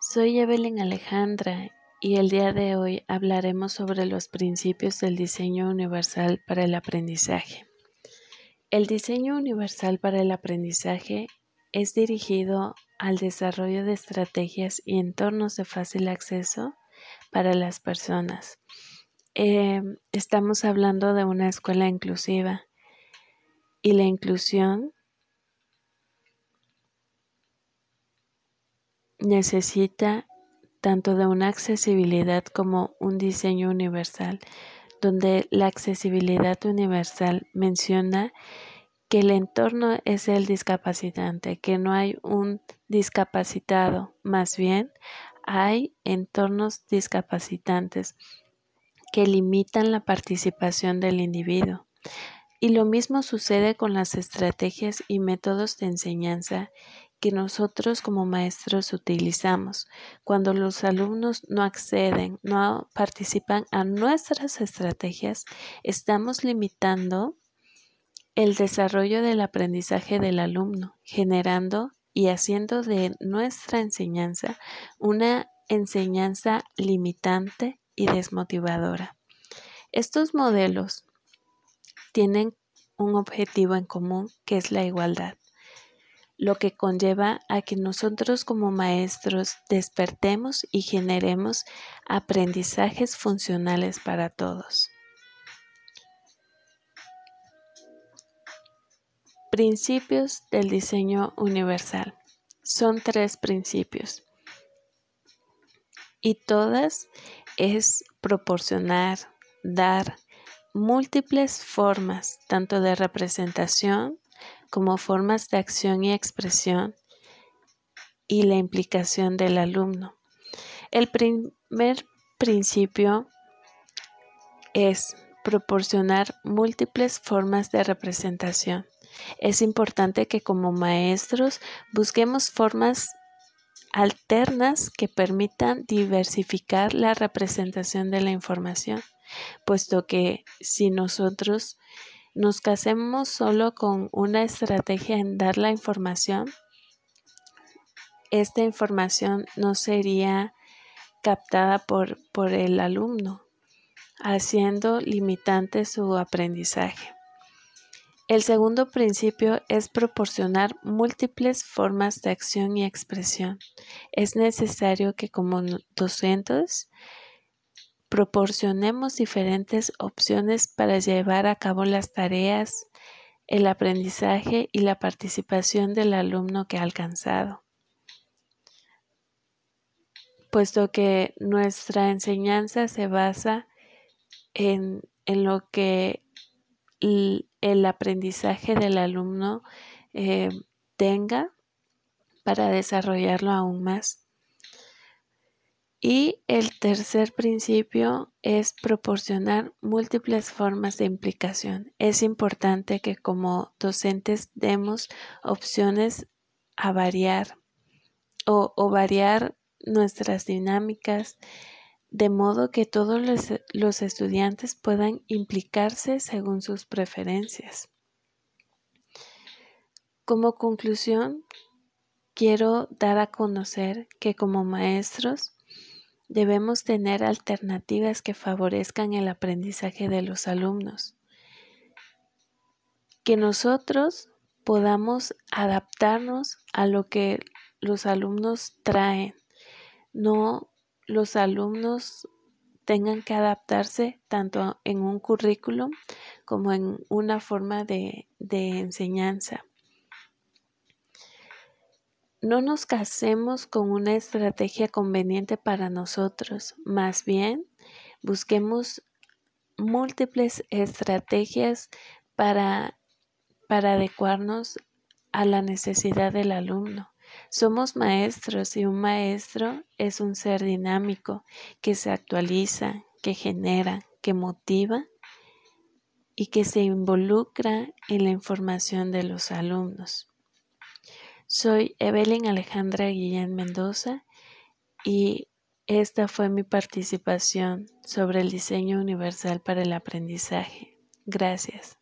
Soy Evelyn Alejandra y el día de hoy hablaremos sobre los principios del diseño universal para el aprendizaje. El diseño universal para el aprendizaje es dirigido al desarrollo de estrategias y entornos de fácil acceso para las personas. Eh, estamos hablando de una escuela inclusiva y la inclusión necesita tanto de una accesibilidad como un diseño universal, donde la accesibilidad universal menciona que el entorno es el discapacitante, que no hay un discapacitado, más bien hay entornos discapacitantes que limitan la participación del individuo. Y lo mismo sucede con las estrategias y métodos de enseñanza que nosotros como maestros utilizamos. Cuando los alumnos no acceden, no participan a nuestras estrategias, estamos limitando el desarrollo del aprendizaje del alumno, generando y haciendo de nuestra enseñanza una enseñanza limitante y desmotivadora. Estos modelos tienen un objetivo en común que es la igualdad lo que conlleva a que nosotros como maestros despertemos y generemos aprendizajes funcionales para todos. Principios del diseño universal. Son tres principios y todas es proporcionar, dar múltiples formas tanto de representación como formas de acción y expresión y la implicación del alumno. El primer principio es proporcionar múltiples formas de representación. Es importante que como maestros busquemos formas alternas que permitan diversificar la representación de la información, puesto que si nosotros nos casemos solo con una estrategia en dar la información, esta información no sería captada por, por el alumno, haciendo limitante su aprendizaje. El segundo principio es proporcionar múltiples formas de acción y expresión. Es necesario que como docentes proporcionemos diferentes opciones para llevar a cabo las tareas, el aprendizaje y la participación del alumno que ha alcanzado. Puesto que nuestra enseñanza se basa en, lo que el, aprendizaje del alumno eh, tenga para desarrollarlo aún más. Y el tercer principio es proporcionar múltiples formas de implicación. Es importante que como docentes demos opciones a variar o, variar nuestras dinámicas de modo que todos los, estudiantes puedan implicarse según sus preferencias. Como conclusión, quiero dar a conocer que como maestros Debemos tener alternativas que favorezcan el aprendizaje de los alumnos. Que nosotros podamos adaptarnos a lo que los alumnos traen. No los alumnos tengan que adaptarse tanto en un currículum como en una forma de, de enseñanza. No nos casemos con una estrategia conveniente para nosotros, más bien busquemos múltiples estrategias para, para adecuarnos a la necesidad del alumno. Somos maestros y un maestro es un ser dinámico que se actualiza, que genera, que motiva y que se involucra en la información de los alumnos. Soy Evelyn Alejandra Guillén Mendoza y esta fue mi participación sobre el diseño universal para el aprendizaje. Gracias.